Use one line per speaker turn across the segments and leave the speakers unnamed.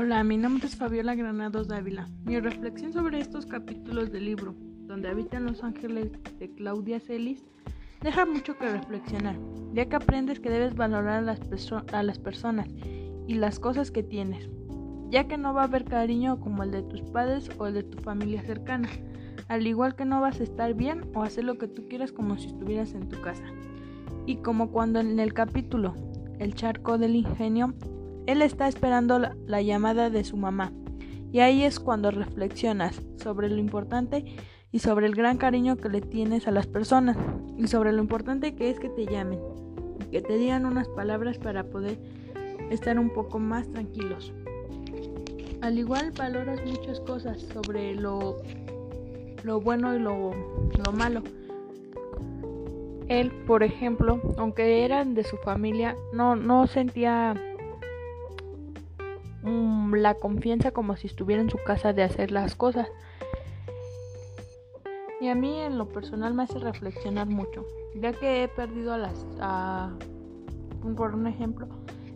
Hola, mi nombre es Fabiola Granados Dávila. Mi reflexión sobre estos capítulos del libro, donde habitan los ángeles de Claudia Celis, deja mucho que reflexionar, ya que aprendes que debes valorar a las, personas y las cosas que tienes, ya que no va a haber cariño como el de tus padres o el de tu familia cercana, al igual que no vas a estar bien o hacer lo que tú quieras como si estuvieras en tu casa. Y como cuando en el capítulo El charco del ingenio él está esperando la, llamada de su mamá. Y ahí es cuando reflexionas sobre lo importante y sobre el gran cariño que le tienes a las personas y sobre lo importante que es que te llamen que te digan unas palabras para poder estar un poco más tranquilos. Al igual valoras muchas cosas sobre lo, lo bueno y lo, lo malo. Él, por ejemplo, aunque eran de su familia, no, no sentía Mm, la confianza como si estuviera en su casa de hacer las cosas. Y a mí en lo personal me hace reflexionar mucho, ya que he perdido a las... A, por un ejemplo,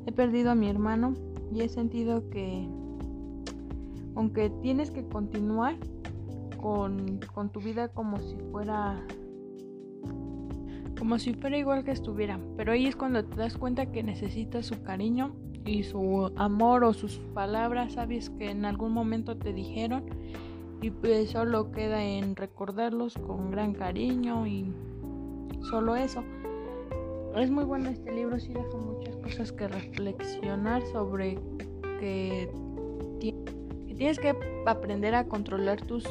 he perdido a mi hermano y he sentido que aunque tienes que continuar con, con tu vida como si fuera como si fuera igual que estuviera, pero ahí es cuando te das cuenta que necesitas su cariño y su amor o sus palabras, sabes que en algún momento te dijeron y pues solo queda en recordarlos con gran cariño y solo eso. Es muy bueno este libro, sí deja muchas cosas que reflexionar sobre que, tienes que aprender a controlar tus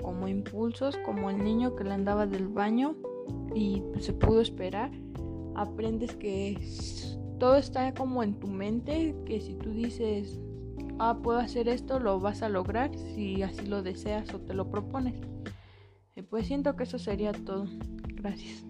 como impulsos, como el niño que le andaba del baño y se pudo esperar. Aprendes que todo está como en tu mente, que si tú dices, ah, puedo hacer esto, lo vas a lograr si así lo deseas o te lo propones. pues siento que eso sería todo. Gracias.